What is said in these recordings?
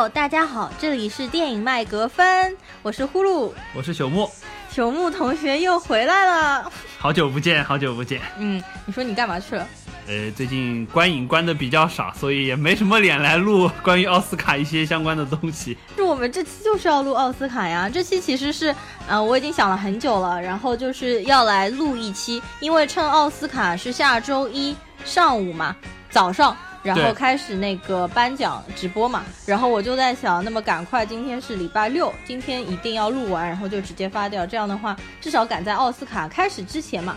友，大家好，这里是电影麦格芬，我是呼噜，我是朽木，朽木同学又回来了，好久不见，好久不见。嗯，你说你干嘛去了？呃，最近观影观的比较少，所以也没什么脸来录 关于奥斯卡一些相关的东西。就我们这期就是要录奥斯卡呀，这期其实是，呃，我已经想了很久了，然后就是要来录一期，因为趁奥斯卡是下周一上午嘛，早上。然后开始那个颁奖直播嘛，然后我就在想，那么赶快，今天是礼拜六，今天一定要录完，然后就直接发掉，这样的话至少赶在奥斯卡开始之前嘛。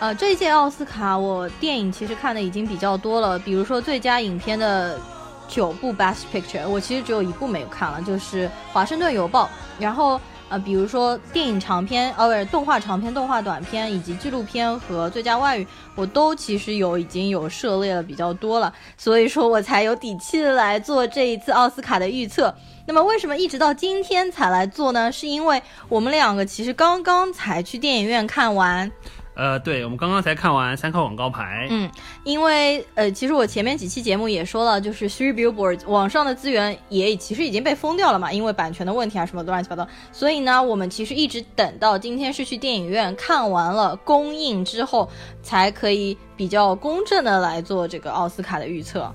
呃，这一届奥斯卡我电影其实看的已经比较多了，比如说最佳影片的九部 Best Picture，我其实只有一部没有看了，就是《华盛顿邮报》，然后。啊，比如说电影长片，呃，不是动画长片、动画短片以及纪录片和最佳外语，我都其实有已经有涉猎了比较多了，所以说我才有底气来做这一次奥斯卡的预测。那么为什么一直到今天才来做呢？是因为我们两个其实刚刚才去电影院看完。呃，对，我们刚刚才看完三块广告牌。嗯，因为呃，其实我前面几期节目也说了，就是 Three Billboards 网上的资源也其实已经被封掉了嘛，因为版权的问题啊，什么乱七八糟。所以呢，我们其实一直等到今天是去电影院看完了公映之后，才可以比较公正的来做这个奥斯卡的预测。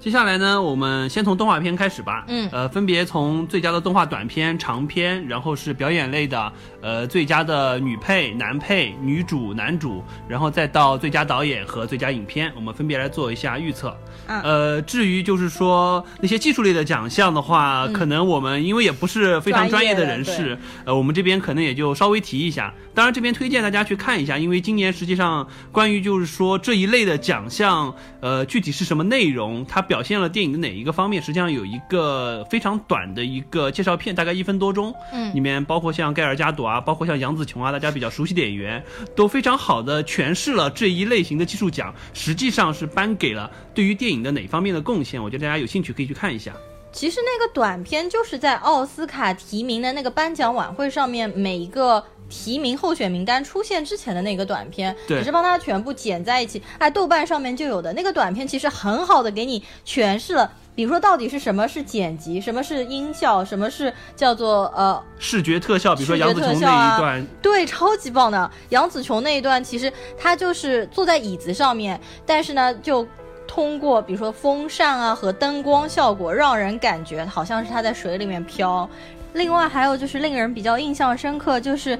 接下来呢，我们先从动画片开始吧。嗯，呃，分别从最佳的动画短片、长片，然后是表演类的，呃，最佳的女配、男配、女主、男主，然后再到最佳导演和最佳影片，我们分别来做一下预测。嗯，呃，至于就是说那些技术类的奖项的话，可能我们因为也不是非常专业的人士，呃，我们这边可能也就稍微提一下。当然，这边推荐大家去看一下，因为今年实际上关于就是说这一类的奖项，呃，具体是什么内容，它。表现了电影的哪一个方面？实际上有一个非常短的一个介绍片，大概一分多钟。嗯，里面包括像盖尔加朵啊，包括像杨紫琼啊，大家比较熟悉的演员，都非常好的诠释了这一类型的技术奖，实际上是颁给了对于电影的哪方面的贡献？我觉得大家有兴趣可以去看一下。其实那个短片就是在奥斯卡提名的那个颁奖晚会上面，每一个。提名候选名单出现之前的那个短片，只是帮它全部剪在一起。哎，豆瓣上面就有的那个短片，其实很好的给你诠释了，比如说到底是什么是剪辑，什么是音效，什么是叫做呃视觉特效。比如说杨紫琼那一段，对，超级棒的。杨紫琼那一段，其实她就是坐在椅子上面，但是呢，就通过比如说风扇啊和灯光效果，让人感觉好像是他在水里面飘。另外还有就是令人比较印象深刻，就是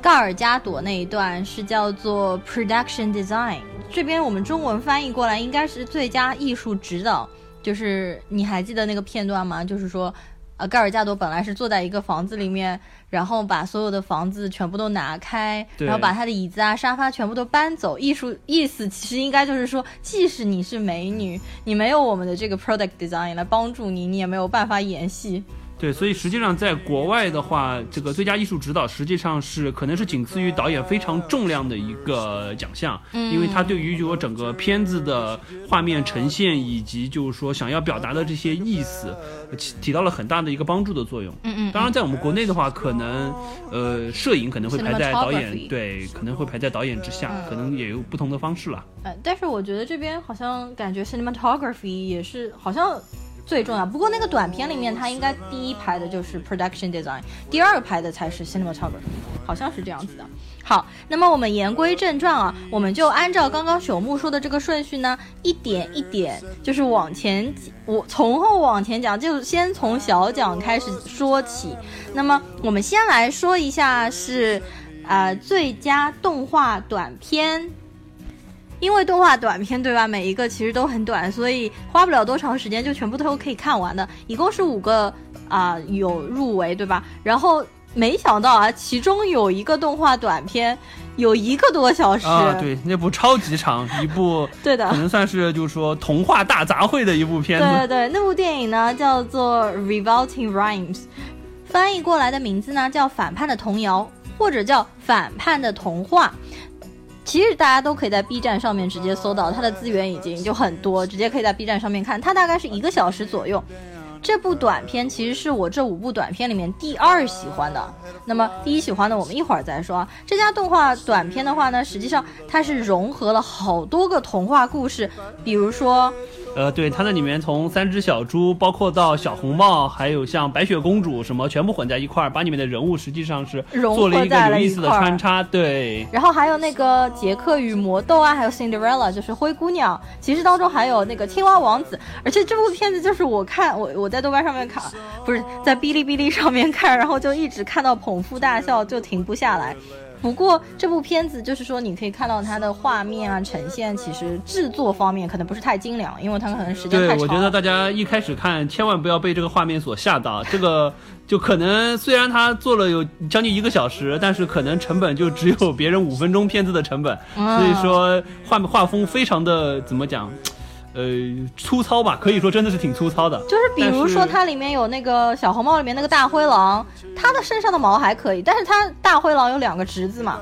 盖尔加朵那一段是叫做 production design，这边我们中文翻译过来应该是最佳艺术指导。就是你还记得那个片段吗？就是说，呃，盖尔加朵本来是坐在一个房子里面，然后把所有的房子全部都拿开，然后把他的椅子啊、沙发全部都搬走。艺术意思其实应该就是说，即使你是美女，你没有我们的这个 product design 来帮助你，你也没有办法演戏。对，所以实际上在国外的话，这个最佳艺术指导实际上是可能是仅次于导演非常重量的一个奖项，嗯，因为它对于就说整个片子的画面呈现以及就是说想要表达的这些意思，起起到了很大的一个帮助的作用。嗯嗯。当然，在我们国内的话，可能呃摄影可能会排在导演对，可能会排在导演之下，可能也有不同的方式了。呃，但是我觉得这边好像感觉 cinematography 也是好像。最重要，不过那个短片里面，它应该第一排的就是 production design，第二排的才是 cinematography，好像是这样子的。好，那么我们言归正传啊，我们就按照刚刚朽木说的这个顺序呢，一点一点就是往前，我从后往前讲，就先从小讲开始说起。那么我们先来说一下是，呃，最佳动画短片。因为动画短片对吧，每一个其实都很短，所以花不了多长时间就全部都可以看完的。一共是五个啊，有入围对吧？然后没想到啊，其中有一个动画短片有一个多小时啊，对，那部超级长，一部 对的，可能算是就是说童话大杂烩的一部片子。对对，那部电影呢叫做《Revolting Rhymes》，翻译过来的名字呢叫《反叛的童谣》或者叫《反叛的童话》。其实大家都可以在 B 站上面直接搜到它的资源，已经就很多，直接可以在 B 站上面看。它大概是一个小时左右。这部短片其实是我这五部短片里面第二喜欢的。那么第一喜欢的我们一会儿再说。这家动画短片的话呢，实际上它是融合了好多个童话故事，比如说呃，对，它那里面从三只小猪，包括到小红帽，还有像白雪公主什么，全部混在一块儿，把里面的人物实际上是做了一个有意思的穿插。对，然后还有那个杰克与魔豆啊，还有 Cinderella，就是灰姑娘。其实当中还有那个青蛙王子，而且这部片子就是我看我我在豆瓣上面看，不是在哔哩哔哩上面看，然后就一直看到捧腹大笑，就停不下来。不过这部片子就是说，你可以看到它的画面啊，呈现其实制作方面可能不是太精良，因为它可能时间太长。对，我觉得大家一开始看千万不要被这个画面所吓到，这个就可能虽然它做了有将近一个小时，但是可能成本就只有别人五分钟片子的成本，所以说画画风非常的怎么讲？呃，粗糙吧，可以说真的是挺粗糙的。就是比如说，它里面有那个小红帽里面那个大灰狼，它的身上的毛还可以，但是它大灰狼有两个侄子嘛。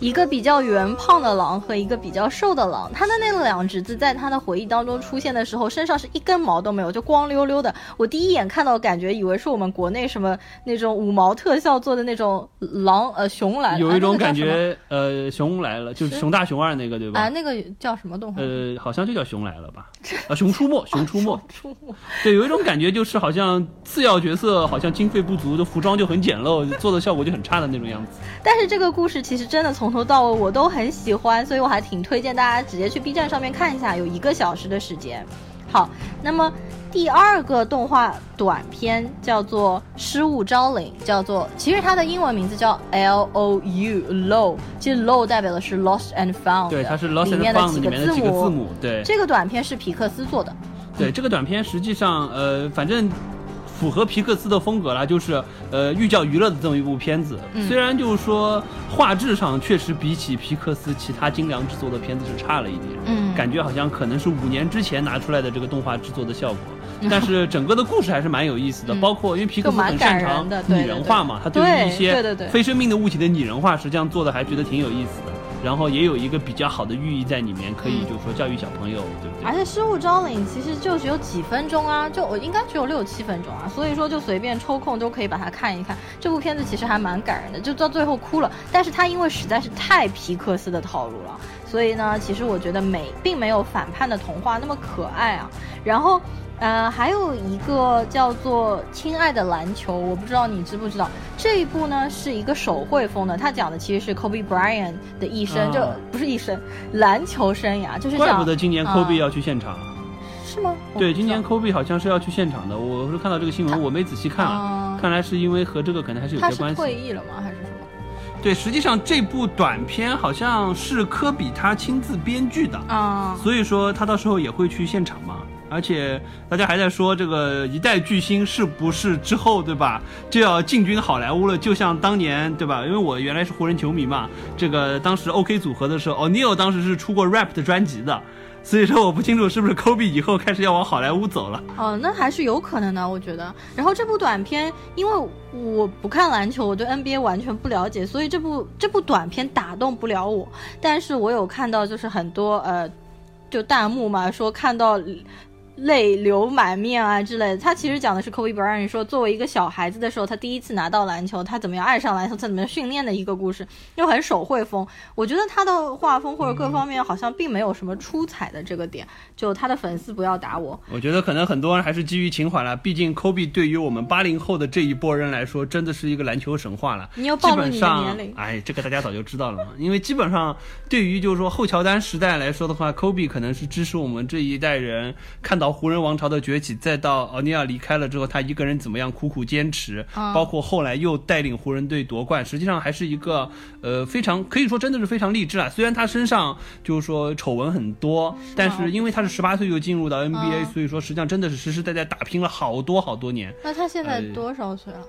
一个比较圆胖的狼和一个比较瘦的狼，它的那两侄子在他的回忆当中出现的时候，身上是一根毛都没有，就光溜溜的。我第一眼看到，感觉以为是我们国内什么那种五毛特效做的那种狼呃熊来了，有一种感觉呃熊来了，就是熊大熊二那个对吧？啊，那个叫什么动画？呃，好像就叫熊来了吧？啊，熊出没，熊出没，出没。对，有一种感觉就是好像次要角色好像经费不足，的服装就很简陋，做的效果就很差的那种样子。但是这个故事其实真的从头到尾我。我都很喜欢，所以我还挺推荐大家直接去 B 站上面看一下，有一个小时的时间。好，那么第二个动画短片叫做《失物招领》，叫做其实它的英文名字叫 L O U Low，其实 Low 代表的是 Lost and Found，对，它是 Lost and Found 里面的几个字母。对，这个短片是皮克斯做的。对，这个短片实际上，呃，反正。符合皮克斯的风格啦，就是呃寓教于乐的这么一部片子。虽然就是说画质上确实比起皮克斯其他精良制作的片子是差了一点，嗯，感觉好像可能是五年之前拿出来的这个动画制作的效果。但是整个的故事还是蛮有意思的，包括因为皮克斯很擅长拟人化嘛，他对于一些非生命的物体的拟人化，实际上做的还觉得挺有意思的。然后也有一个比较好的寓意在里面，可以就是说教育小朋友，对不对？而且失物招领其实就只有几分钟啊，就我应该只有六七分钟啊，所以说就随便抽空都可以把它看一看。这部片子其实还蛮感人的，就到最后哭了。但是它因为实在是太皮克斯的套路了，所以呢，其实我觉得美并没有反叛的童话那么可爱啊。然后。呃，还有一个叫做《亲爱的篮球》，我不知道你知不知道这一部呢，是一个手绘风的，它讲的其实是 Kobe Bryant 的一生，就不是一生篮球生涯，就是怪不得今年 Kobe 要去现场，是吗？对，今年 Kobe 好像是要去现场的，我是看到这个新闻，我没仔细看啊，看来是因为和这个可能还是有些关系。退役了吗？还是什么？对，实际上这部短片好像是科比他亲自编剧的啊，所以说他到时候也会去现场嘛。而且大家还在说这个一代巨星是不是之后对吧就要进军好莱坞了？就像当年对吧？因为我原来是湖人球迷嘛，这个当时 OK 组合的时候，o n e i l 当时是出过 rap 的专辑的，所以说我不清楚是不是 Kobe 以后开始要往好莱坞走了。哦，那还是有可能的，我觉得。然后这部短片，因为我不看篮球，我对 NBA 完全不了解，所以这部这部短片打动不了我。但是我有看到就是很多呃，就弹幕嘛，说看到。泪流满面啊之类的，他其实讲的是 Kobe Bryant 说，作为一个小孩子的时候，他第一次拿到篮球，他怎么样爱上篮球，他怎么样训练的一个故事，又很手绘风。我觉得他的画风或者各方面好像并没有什么出彩的这个点，就他的粉丝不要打我。我觉得可能很多人还是基于情怀了，毕竟 Kobe 对于我们八零后的这一波人来说，真的是一个篮球神话了。你要暴露你的年龄？哎，这个大家早就知道了嘛，因为基本上对于就是说后乔丹时代来说的话，Kobe 可能是支持我们这一代人看到湖人王朝的。崛起，再到奥尼尔离开了之后，他一个人怎么样苦苦坚持，包括后来又带领湖人队夺冠，实际上还是一个呃非常可以说真的是非常励志啊。虽然他身上就是说丑闻很多，但是因为他是十八岁就进入到 NBA，所以说实际上真的是实实在在打拼了好多好多年。那他现在多少岁了？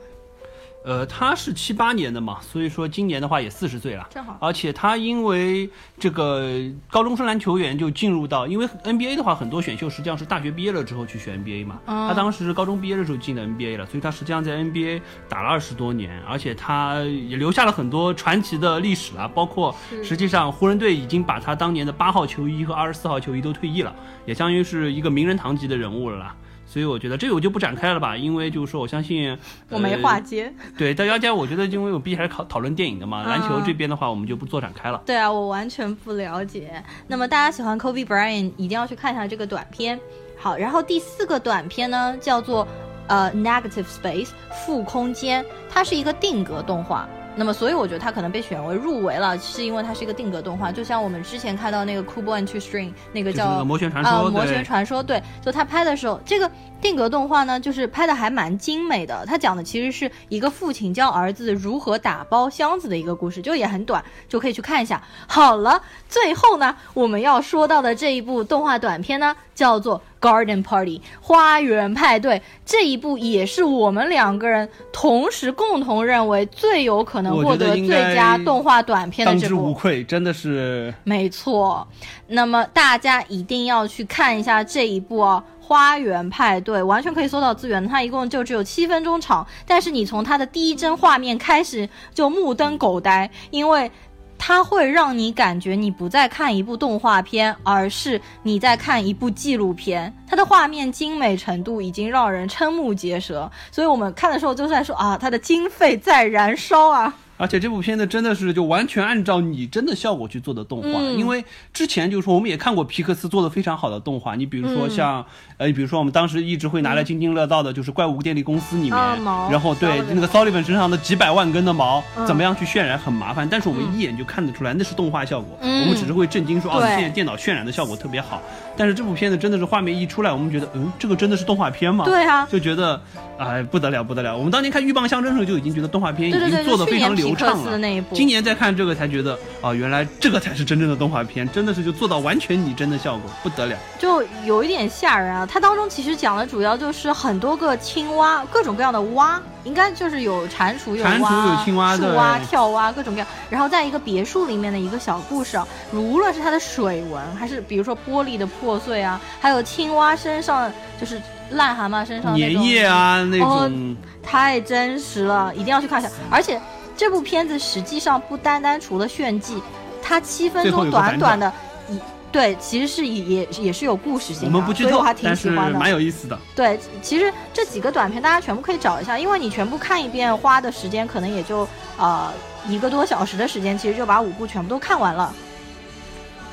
呃，他是七八年的嘛，所以说今年的话也四十岁了，正好。而且他因为这个高中生篮球员就进入到，因为 NBA 的话很多选秀实际上是大学毕业了之后去选 NBA 嘛，他当时高中毕业的时候进的 NBA 了，所以他实际上在 NBA 打了二十多年，而且他也留下了很多传奇的历史了，包括实际上湖人队已经把他当年的八号球衣和二十四号球衣都退役了，也相当于是一个名人堂级的人物了啦。所以我觉得这个我就不展开了吧，因为就是说，我相信我没话接。对大家讲，我觉得因为我毕竟还是考讨论电影的嘛，篮球这边的话，我们就不做展开了。对啊，我完全不了解。那么大家喜欢 Kobe Bryant，一定要去看一下这个短片。好，然后第四个短片呢叫做呃 Negative Space 负空间，它是一个定格动画。那么，所以我觉得它可能被选为入围了，是因为它是一个定格动画，就像我们之前看到那个 Kubo and Two String 那个叫魔旋传说，啊，魔旋传说，对，就他拍的时候，这个定格动画呢，就是拍的还蛮精美的。他讲的其实是一个父亲教儿子如何打包箱子的一个故事，就也很短，就可以去看一下。好了，最后呢，我们要说到的这一部动画短片呢，叫做。Garden Party 花园派对这一部也是我们两个人同时共同认为最有可能获得最佳动画短片的这部，当之无愧，真的是没错。那么大家一定要去看一下这一部哦，《花园派对》完全可以搜到资源，它一共就只有七分钟长，但是你从它的第一帧画面开始就目瞪口呆，因为。它会让你感觉你不再看一部动画片，而是你在看一部纪录片。它的画面精美程度已经让人瞠目结舌，所以我们看的时候就在说啊，它的经费在燃烧啊。而且这部片子真的是就完全按照拟真的效果去做的动画，因为之前就是说我们也看过皮克斯做的非常好的动画，你比如说像呃，比如说我们当时一直会拿来津津乐道的就是怪物电力公司里面，然后对那个 Sullivan 身上的几百万根的毛怎么样去渲染很麻烦，但是我们一眼就看得出来那是动画效果，我们只是会震惊说哦，现在电脑渲染的效果特别好，但是这部片子真的是画面一出来，我们觉得嗯，这个真的是动画片吗？对啊，就觉得哎不得了不得了，我们当年看鹬蚌相争的时候就已经觉得动画片已经做的非常流畅了。今年再看这个才觉得啊，原来这个才是真正的动画片，真的是就做到完全拟真的效果，不得了，就有一点吓人啊。它当中其实讲的主要就是很多个青蛙，各种各样的蛙，应该就是有蟾蜍、有蟾蜍、有青蛙、树蛙、跳蛙，各种各样。然后在一个别墅里面的一个小故事啊，无论是它的水纹，还是比如说玻璃的破碎啊，还有青蛙身上就是癞蛤蟆身上粘液啊那种，太真实了，一定要去看一下，而且。这部片子实际上不单单除了炫技，它七分钟短短的，一对其实是也也是有故事性的，所以我还挺喜欢的，蛮有意思的。对，其实这几个短片大家全部可以找一下，因为你全部看一遍花的时间可能也就呃一个多小时的时间，其实就把五部全部都看完了。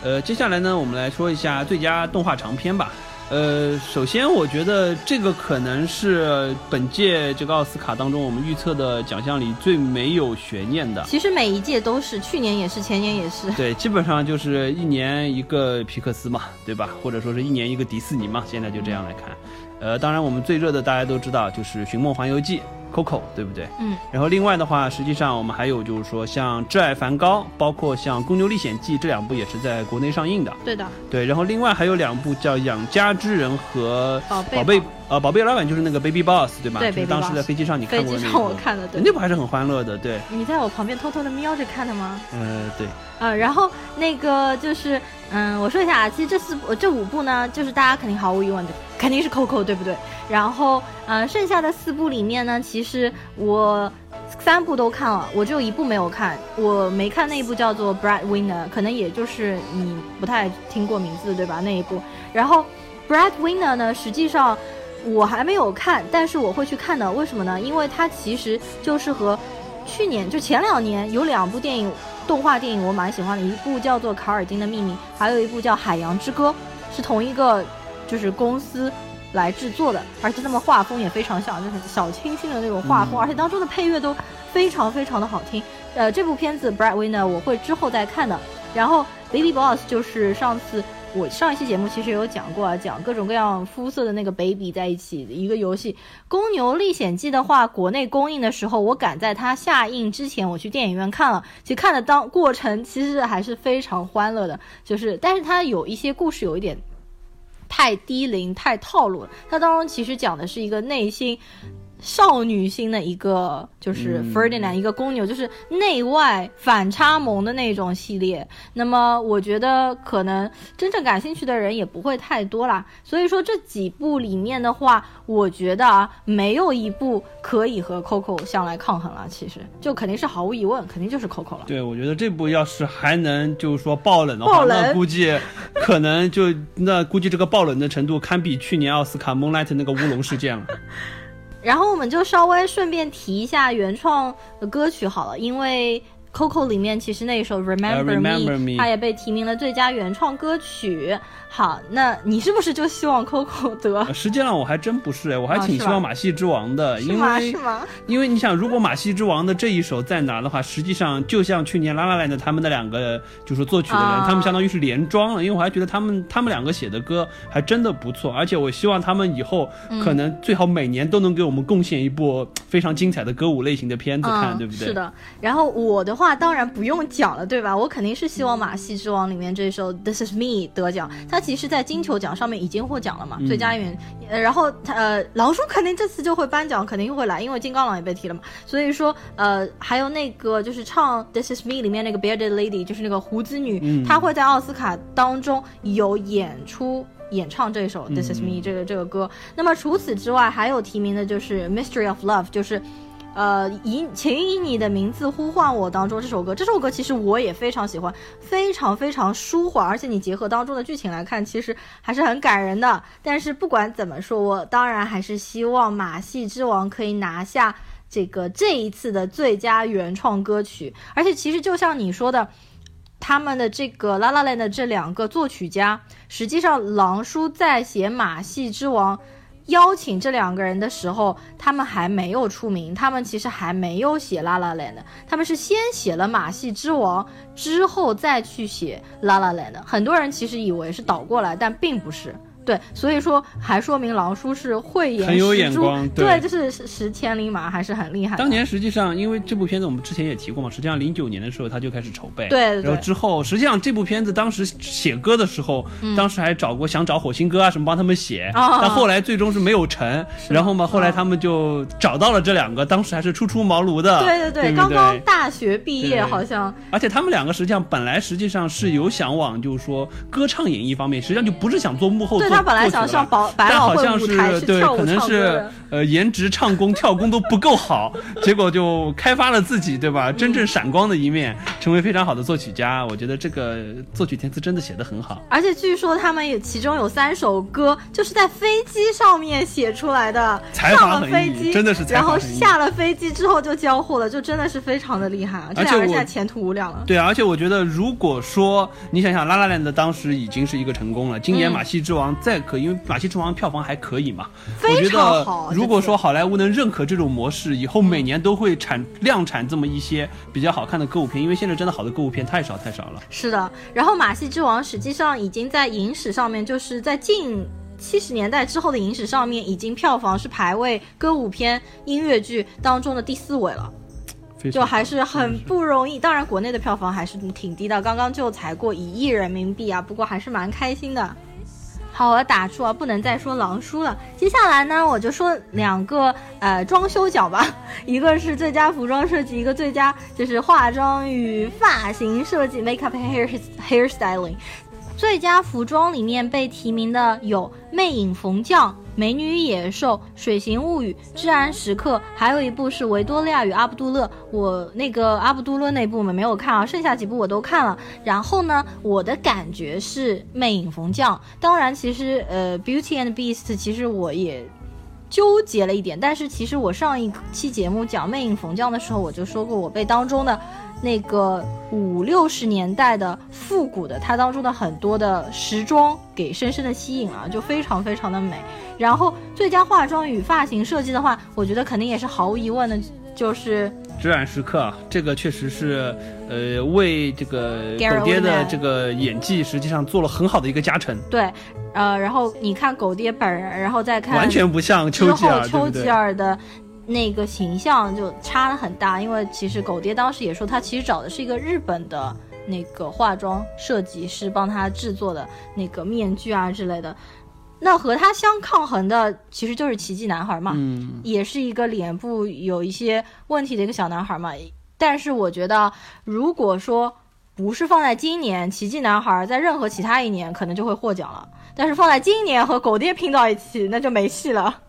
呃，接下来呢，我们来说一下最佳动画长片吧。呃，首先我觉得这个可能是本届这个奥斯卡当中我们预测的奖项里最没有悬念的。其实每一届都是，去年也是，前年也是。对，基本上就是一年一个皮克斯嘛，对吧？或者说是一年一个迪士尼嘛，现在就这样来看。呃，当然我们最热的大家都知道就是《寻梦环游记》。Coco 对不对？嗯，然后另外的话，实际上我们还有就是说，像《挚爱梵高》，包括像《公牛历险记》这两部也是在国内上映的。对的，对。然后另外还有两部叫《养家之人》和《宝贝》。呃，宝贝老板就是那个 Baby Boss，对吧？对就是当时在飞机上你看过那飞机上我看的，对。那部还是很欢乐的，对。你在我旁边偷偷的瞄着看的吗？呃，对。呃，然后那个就是，嗯，我说一下啊，其实这四部这五部呢，就是大家肯定毫无疑问的，肯定是 Coco，对不对？然后，呃，剩下的四部里面呢，其实我三部都看了，我只有一部没有看，我没看那一部叫做 Brad Winner，可能也就是你不太听过名字，对吧？那一部。然后 Brad Winner 呢，实际上。我还没有看，但是我会去看的。为什么呢？因为它其实就是和去年就前两年有两部电影，动画电影我蛮喜欢的，一部叫做《卡尔金的秘密》，还有一部叫《海洋之歌》，是同一个就是公司来制作的，而且他们画风也非常像，就是小清新的那种画风，而且当中的配乐都非常非常的好听。呃，这部片子《Bright Winner》我会之后再看的。然后《Baby Boss》就是上次。我上一期节目其实有讲过啊，讲各种各样肤色的那个 baby 在一起的一个游戏《公牛历险记》的话，国内公映的时候，我赶在它下映之前，我去电影院看了。其实看的当过程其实还是非常欢乐的，就是但是它有一些故事有一点太低龄、太套路了。它当中其实讲的是一个内心。少女心的一个就是 Ferdinand 一个公牛，就是内外反差萌的那种系列。那么我觉得可能真正感兴趣的人也不会太多啦。所以说这几部里面的话，我觉得啊，没有一部可以和 Coco 相来抗衡了。其实就肯定是毫无疑问，肯定就是 Coco 了。对，我觉得这部要是还能就是说爆冷的话，那估计可能就那估计这个爆冷的程度堪比去年奥斯卡 Moonlight 那个乌龙事件了。然后我们就稍微顺便提一下原创的歌曲好了，因为 Coco 里面其实那一首 Remember Me，它也被提名了最佳原创歌曲。好，那你是不是就希望 Coco 得？实际上我还真不是哎，我还挺希望马戏之王的，因为是吗？因为你想，如果马戏之王的这一首再拿的话，实际上就像去年拉拉 land 他们的两个就是作曲的人，他们相当于是连庄了。因为我还觉得他们他们两个写的歌还真的不错，而且我希望他们以后可能最好每年都能给我们贡献一部非常精彩的歌舞类型的片子看，对不对？是的。然后我的话当然不用讲了，对吧？我肯定是希望马戏之王里面这首 This Is Me 得奖。他其实，在金球奖上面已经获奖了嘛，最佳演员。呃，然后他呃，狼叔肯定这次就会颁奖，肯定会来，因为金刚狼也被提了嘛。所以说，呃，还有那个就是唱《This Is Me》里面那个 Bearded Lady，就是那个胡子女，她会在奥斯卡当中有演出演唱这首《This Is Me》这个这个歌。那么除此之外，还有提名的就是《Mystery of Love》，就是。呃，以请以你的名字呼唤我当中这首歌，这首歌其实我也非常喜欢，非常非常舒缓，而且你结合当中的剧情来看，其实还是很感人的。但是不管怎么说，我当然还是希望马戏之王可以拿下这个这一次的最佳原创歌曲。而且其实就像你说的，他们的这个拉拉链的这两个作曲家，实际上狼叔在写马戏之王。邀请这两个人的时候，他们还没有出名，他们其实还没有写《La La Land》，他们是先写了《马戏之王》，之后再去写《La La Land》。很多人其实以为是倒过来，但并不是。对，所以说还说明狼叔是慧眼很有眼光，对，就是识千里马还是很厉害。当年实际上，因为这部片子我们之前也提过嘛，实际上零九年的时候他就开始筹备，对，然后之后实际上这部片子当时写歌的时候，当时还找过想找火星哥啊什么帮他们写，但后来最终是没有成。然后嘛，后来他们就找到了这两个，当时还是初出茅庐的，对对对，刚刚大学毕业好像。而且他们两个实际上本来实际上是有想往就是说歌唱演艺方面，实际上就不是想做幕后。他本来想上百百老汇舞台去跳舞可能是呃颜值唱功跳功都不够好，结果就开发了自己对吧？真正闪光的一面，成为非常好的作曲家。我觉得这个作曲填词真的写得很好。而且据说他们也其中有三首歌就是在飞机上面写出来的，上了飞机真的是，然后下了飞机之后就交货了，就真的是非常的厉害啊！这两个人现在前途无量了。对啊，而且我觉得如果说你想想，拉拉链的当时已经是一个成功了，今年马戏之王再可。因为《马戏之王》票房还可以嘛，我觉得。如果说好莱坞能认可这种模式，以后每年都会产量产这么一些比较好看的歌舞片，因为现在真的好的歌舞片太少太少了。是的，然后《马戏之王》实际上已经在影史上面，就是在近七十年代之后的影史上面，已经票房是排位歌舞片、音乐剧当中的第四位了，就还是很不容易。当然，国内的票房还是挺低的，刚刚就才过一亿人民币啊，不过还是蛮开心的。好，我打住啊，不能再说狼叔了。接下来呢，我就说两个呃装修奖吧，一个是最佳服装设计，一个最佳就是化妆与发型设计 （makeup hair hair styling）。最佳服装里面被提名的有《魅影逢将》。《美女与野兽》《水形物语》《至暗时刻》，还有一部是《维多利亚与阿卜杜勒》。我那个阿卜杜勒那部我们没有看啊，剩下几部我都看了。然后呢，我的感觉是《魅影逢将》。当然，其实呃，《Beauty and Beast》其实我也纠结了一点。但是其实我上一期节目讲《魅影逢将》的时候，我就说过我被当中的。那个五六十年代的复古的，它当中的很多的时装给深深的吸引了，就非常非常的美。然后最佳化妆与发型设计的话，我觉得肯定也是毫无疑问的，就是《至暗时刻》这个确实是，呃，为这个狗爹的这个演技实际上做了很好的一个加成。对，呃，然后你看狗爹本人，然后再看完全不像丘吉尔，丘吉尔的。那个形象就差的很大，因为其实狗爹当时也说，他其实找的是一个日本的那个化妆设计师帮他制作的那个面具啊之类的。那和他相抗衡的其实就是奇迹男孩嘛，嗯，也是一个脸部有一些问题的一个小男孩嘛。但是我觉得，如果说不是放在今年，奇迹男孩在任何其他一年可能就会获奖了。但是放在今年和狗爹拼到一起，那就没戏了。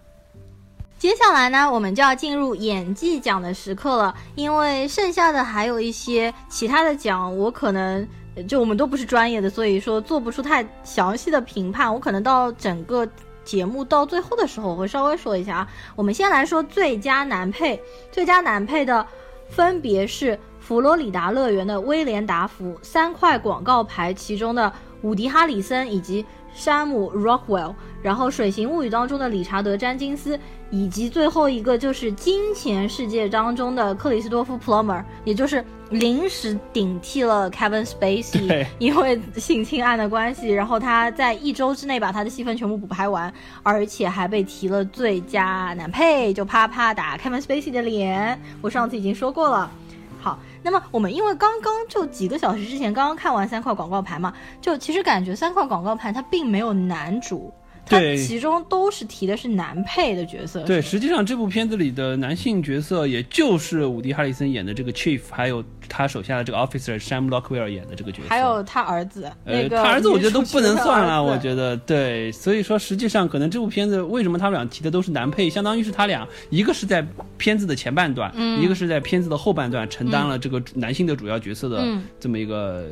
接下来呢，我们就要进入演技奖的时刻了。因为剩下的还有一些其他的奖，我可能就我们都不是专业的，所以说做不出太详细的评判。我可能到整个节目到最后的时候，我会稍微说一下啊。我们先来说最佳男配，最佳男配的分别是《佛罗里达乐园的威廉达福，三块广告牌其中的伍迪哈里森以及山姆 Rockwell，然后《水形物语》当中的理查德詹金斯，以及最后一个就是《金钱世界》当中的克里斯多夫 Plummer，也就是临时顶替了 Kevin Spacey，因为性侵案的关系，然后他在一周之内把他的戏份全部补拍完，而且还被提了最佳男配，就啪啪打 Kevin Spacey 的脸。我上次已经说过了。好，那么我们因为刚刚就几个小时之前刚刚看完三块广告牌嘛，就其实感觉三块广告牌它并没有男主。它，其中都是提的是男配的角色。对，实际上这部片子里的男性角色，也就是伍迪·哈里森演的这个 Chief，还有他手下的这个 Officer Sam Lockwell 演的这个角色，还有他儿子。呃，他儿子我觉得都不能算了，我觉得对。所以说，实际上可能这部片子为什么他们俩提的都是男配，相当于是他俩一个是在片子的前半段，一个是在片子的后半段承担了这个男性的主要角色的这么一个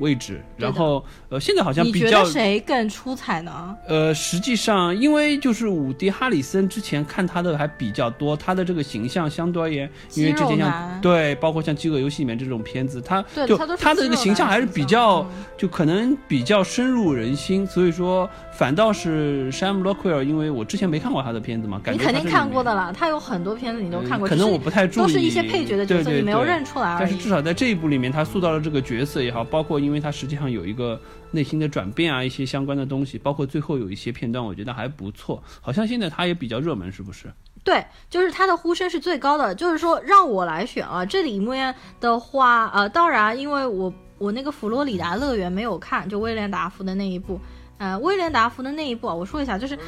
位置。然后，呃，现在好像比较谁更出彩呢？呃。实际上，因为就是伍迪·哈里森之前看他的还比较多，他的这个形象相对而言，因为之前像对，包括像《饥饿游戏》里面这种片子，他就他的这个形象还是比较，就可能比较深入人心。所以说，反倒是 Sam Rockwell，因为我之前没看过他的片子嘛，感觉你肯定看过的了。他有很多片子你都看过，可能我不太注意，都是一些配角的角色，你没有认出来。但是至少在这一部里面，他塑造了这个角色也好，包括因为他实际上有一个。内心的转变啊，一些相关的东西，包括最后有一些片段，我觉得还不错。好像现在他也比较热门，是不是？对，就是他的呼声是最高的。就是说，让我来选啊，这里面的话，呃，当然，因为我我那个佛罗里达乐园没有看，就威廉达福的那一部。呃，威廉达福的那一部啊，我说一下，就是《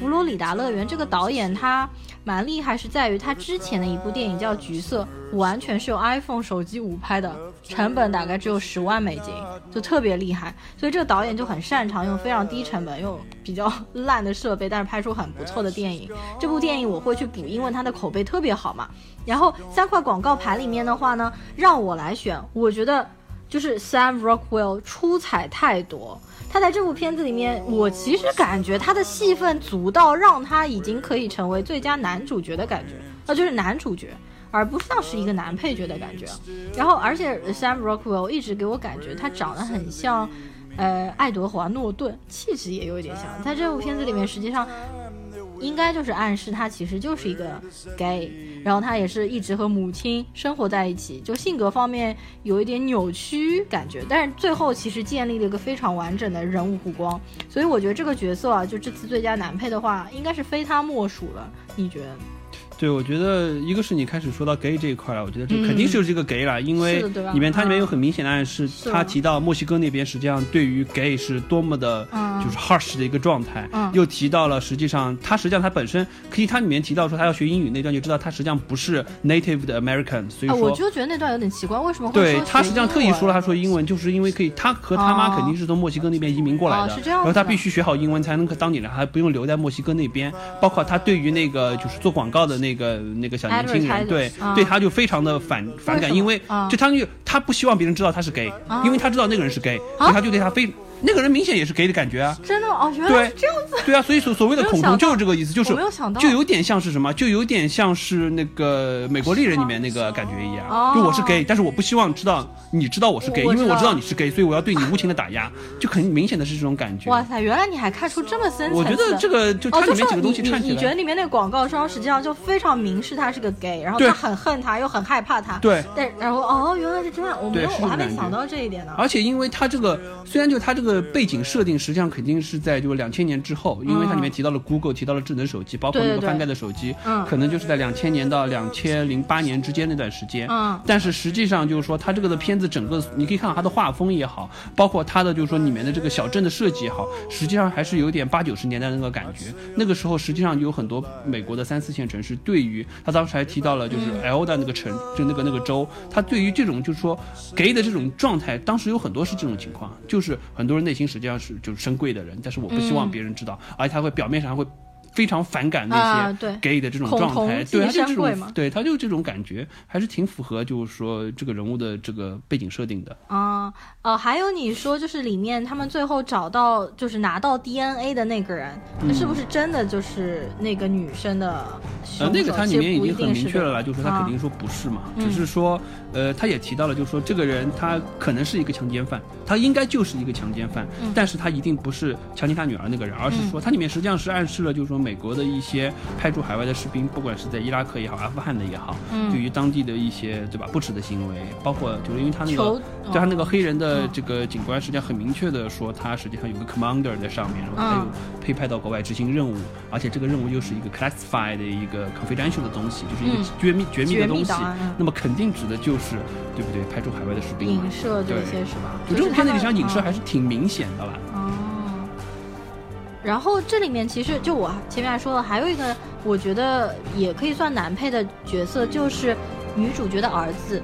佛罗里达乐园》这个导演他蛮厉害，是在于他之前的一部电影叫《橘色》，完全是用 iPhone 手机五拍的，成本大概只有十万美金，就特别厉害。所以这个导演就很擅长用非常低成本、用比较 烂的设备，但是拍出很不错的电影。这部电影我会去补，因为它的口碑特别好嘛。然后三块广告牌里面的话呢，让我来选，我觉得就是 Sam Rockwell 出彩太多。他在这部片子里面，我其实感觉他的戏份足到让他已经可以成为最佳男主角的感觉，那就是男主角，而不像是一个男配角的感觉。然后，而且 Sam Rockwell 一直给我感觉他长得很像，呃，爱德华诺顿，气质也有一点像。在这部片子里面，实际上。应该就是暗示他其实就是一个 gay，然后他也是一直和母亲生活在一起，就性格方面有一点扭曲感觉，但是最后其实建立了一个非常完整的人物弧光，所以我觉得这个角色啊，就这次最佳男配的话，应该是非他莫属了，你觉得？对，我觉得一个是你开始说到 gay 这一块了，我觉得这肯定是有这个 gay 了，因为里面它里面有很明显的暗示，他提到墨西哥那边实际上对于 gay 是多么的，就是 harsh 的一个状态，又提到了实际上他实际上他本身可以，他里面提到说他要学英语那段就知道他实际上不是 native 的 American，所以说我就觉得那段有点奇怪，为什么会对他实际上特意说了他说英文，就是因为可以他和他妈肯定是从墨西哥那边移民过来的，然后他必须学好英文才能当你人，还不用留在墨西哥那边，包括他对于那个就是做广告的那个那个小。年轻人对对他就非常的反反感，因为就他就他不希望别人知道他是 gay，因为他知道那个人是 gay，所以他就对他非。那个人明显也是 gay 的感觉啊！真的哦，原来是这样子。对啊，所以所所谓的恐同就是这个意思，就是就有点像是什么，就有点像是那个美国丽人里面那个感觉一样。就我是 gay，但是我不希望知道你知道我是 gay，因为我知道你是 gay，所以我要对你无情的打压，就很明显的是这种感觉。哇塞，原来你还看出这么深层我觉得这个就它里面几个东西串起来。你觉得里面那个广告商实际上就非常明示他是个 gay，然后他很恨他，又很害怕他。对。但然后哦，原来是这样，我没有，我还没想到这一点呢。而且因为他这个虽然就他这个背景设定。实际上肯定是在就是两千年之后，因为它里面提到了 Google，提到了智能手机，包括那个翻盖的手机，可能就是在两千年到两千零八年之间那段时间。嗯，但是实际上就是说，它这个的片子整个你可以看到它的画风也好，包括它的就是说里面的这个小镇的设计也好，实际上还是有点八九十年代那个感觉。那个时候实际上有很多美国的三四线城市，对于他当时还提到了就是 L 的那个城，就那个那个州，他对于这种就是说 gay 的这种状态，当时有很多是这种情况，就是很多人内心实际上是。就是深贵的人，但是我不希望别人知道，而且他会表面上会非常反感那些 gay 的这种状态，对，他就这种，对，他就这种感觉，还是挺符合，就是说这个人物的这个背景设定的。啊，呃，还有你说就是里面他们最后找到就是拿到 DNA 的那个人，是不是真的就是那个女生的？呃，那个他里面已经很明确了啦，就是说他肯定说不是嘛，只是说，呃，他也提到了，就是说这个人他可能是一个强奸犯，他应该就是一个强奸犯，但是他一定不是强奸他女儿那个人，而是说他里面实际上是暗示了，就是说美国的一些派驻海外的士兵，不管是在伊拉克也好，阿富汗的也好，对于当地的一些对吧不耻的行为，包括就是因为他那个对他那个黑人的这个警官，实际上很明确的说他实际上有个 commander 在上面，然后他又配派到国外执行任务，而且这个任务又是一个 classified 的一个 confidential 的东西，就是一个绝密绝密的东西，那么肯定指的就是对不对？派驻海外的士兵，影射这些是吧？就这部片子里，实际上影射还是挺明显的啦。然后这里面其实就我前面还说了，还有一个我觉得也可以算男配的角色，就是女主角的儿子。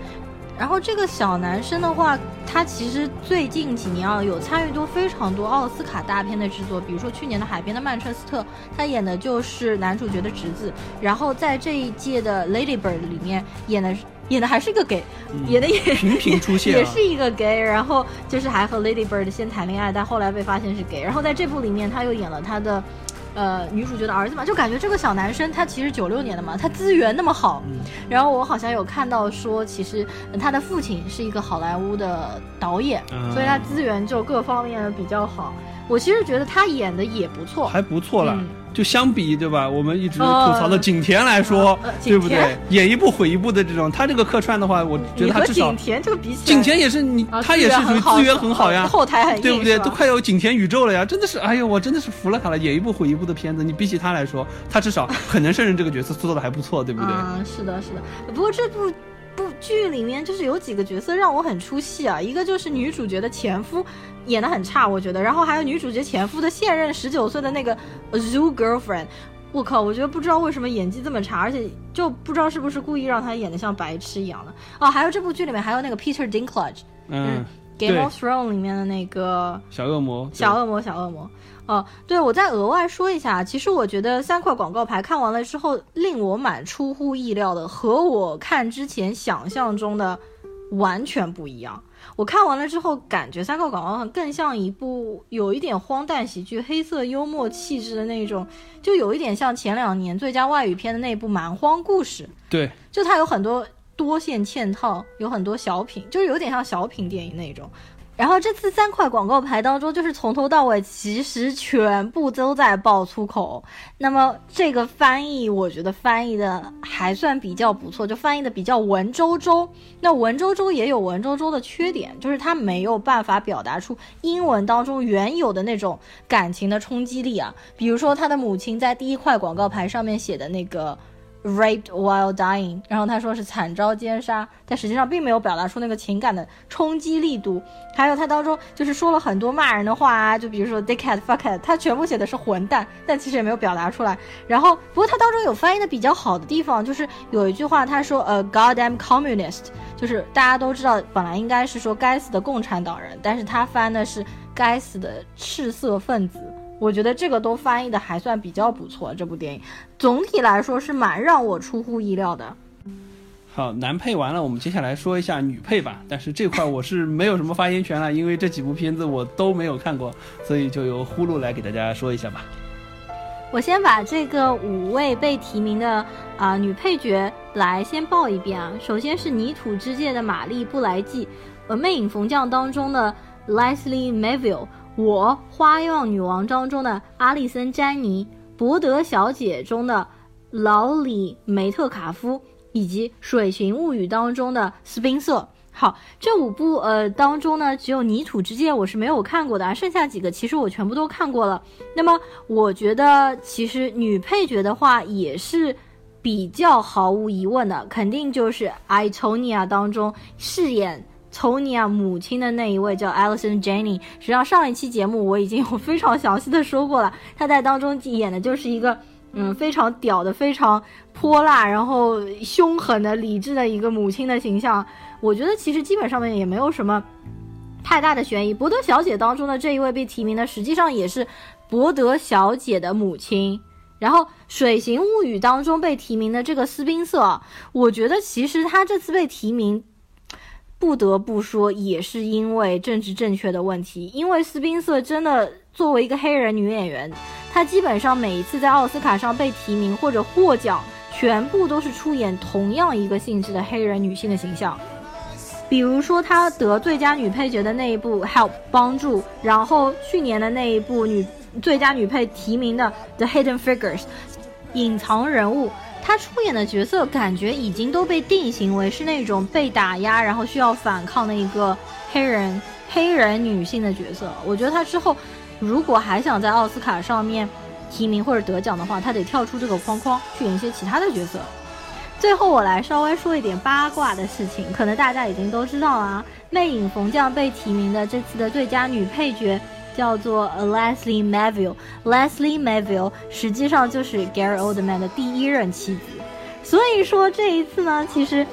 然后这个小男生的话，他其实最近几年啊有参与多非常多奥斯卡大片的制作，比如说去年的《海边的曼彻斯特》，他演的就是男主角的侄子。然后在这一届的《Lady Bird》里面演的。演的还是一个 gay，演的也频频出现，也是一个 gay，然后就是还和 Lady Bird 先谈恋爱，但后来被发现是 gay，然后在这部里面他又演了他的，呃，女主角的儿子嘛，就感觉这个小男生他其实九六年的嘛，他资源那么好，然后我好像有看到说，其实他的父亲是一个好莱坞的导演，所以他资源就各方面比较好。我其实觉得他演的也不错，还不错了。就相比对吧，我们一直吐槽的景甜来说，对不对？演一部毁一部的这种，他这个客串的话，我觉得他至少景甜就比起景甜也是你，他也是属于资源很好呀，后台很对不对？都快有景甜宇宙了呀！真的是，哎呦，我真的是服了他了。演一部毁一部的片子，你比起他来说，他至少很能胜任这个角色，塑造的还不错，对不对？啊，是的，是的。不过这部。部剧里面就是有几个角色让我很出戏啊，一个就是女主角的前夫演的很差，我觉得，然后还有女主角前夫的现任十九岁的那个 zoo girlfriend，我靠，我觉得不知道为什么演技这么差，而且就不知道是不是故意让他演的像白痴一样的。哦，还有这部剧里面还有那个 Peter Dinklage，嗯，Game of Thrones 里面的那个小恶魔，小恶魔，小恶魔。哦，对，我再额外说一下，其实我觉得三块广告牌看完了之后，令我蛮出乎意料的，和我看之前想象中的完全不一样。我看完了之后，感觉三个广告更像一部有一点荒诞喜剧、黑色幽默气质的那种，就有一点像前两年最佳外语片的那部《蛮荒故事》。对，就它有很多多线嵌套，有很多小品，就是有点像小品电影那种。然后这次三块广告牌当中，就是从头到尾其实全部都在爆粗口。那么这个翻译，我觉得翻译的还算比较不错，就翻译的比较文绉绉。那文绉绉也有文绉绉的缺点，就是它没有办法表达出英文当中原有的那种感情的冲击力啊。比如说他的母亲在第一块广告牌上面写的那个。Raped while dying，然后他说是惨遭奸杀，但实际上并没有表达出那个情感的冲击力度。还有他当中就是说了很多骂人的话啊，就比如说 dickhead、fuckhead，他全部写的是混蛋，但其实也没有表达出来。然后不过他当中有翻译的比较好的地方，就是有一句话他说呃 goddamn communist，就是大家都知道本来应该是说该死的共产党人，但是他翻的是该死的赤色分子。我觉得这个都翻译的还算比较不错，这部电影总体来说是蛮让我出乎意料的。好，男配完了，我们接下来说一下女配吧。但是这块我是没有什么发言权了，因为这几部片子我都没有看过，所以就由呼噜来给大家说一下吧。我先把这个五位被提名的啊女配角来先报一遍啊。首先是《泥土之界》的玛丽布莱记，呃，《魅影逢将》当中的 Leslie Melville。我花样女王当中的阿丽森·詹妮，伯德小姐中的劳里·梅特卡夫，以及水形物语当中的斯宾瑟。好，这五部呃当中呢，只有泥土之界我是没有看过的，剩下几个其实我全部都看过了。那么我觉得其实女配角的话也是比较毫无疑问的，肯定就是《I Tonya》当中饰演。Tonya 母亲的那一位叫 Alison Jenny，实际上上一期节目我已经有非常详细的说过了，她在当中演的就是一个嗯非常屌的、非常泼辣、然后凶狠的、理智的一个母亲的形象。我觉得其实基本上面也没有什么太大的悬疑。博德小姐当中的这一位被提名的，实际上也是博德小姐的母亲。然后《水形物语》当中被提名的这个斯宾瑟，我觉得其实他这次被提名，不得不说也是因为政治正确的问题。因为斯宾瑟真的作为一个黑人女演员，她基本上每一次在奥斯卡上被提名或者获奖，全部都是出演同样一个性质的黑人女性的形象。比如说她得最佳女配角的那一部《Help》帮助，然后去年的那一部女。最佳女配提名的《The Hidden Figures》，隐藏人物，她出演的角色感觉已经都被定型为是那种被打压，然后需要反抗的一个黑人黑人女性的角色。我觉得她之后如果还想在奥斯卡上面提名或者得奖的话，她得跳出这个框框去演一些其他的角色。最后我来稍微说一点八卦的事情，可能大家已经都知道了啊，魅影逢将被提名的这次的最佳女配角。叫做 Leslie Melville，Leslie Melville 实际上就是 Gary Oldman 的第一任妻子，所以说这一次呢，其实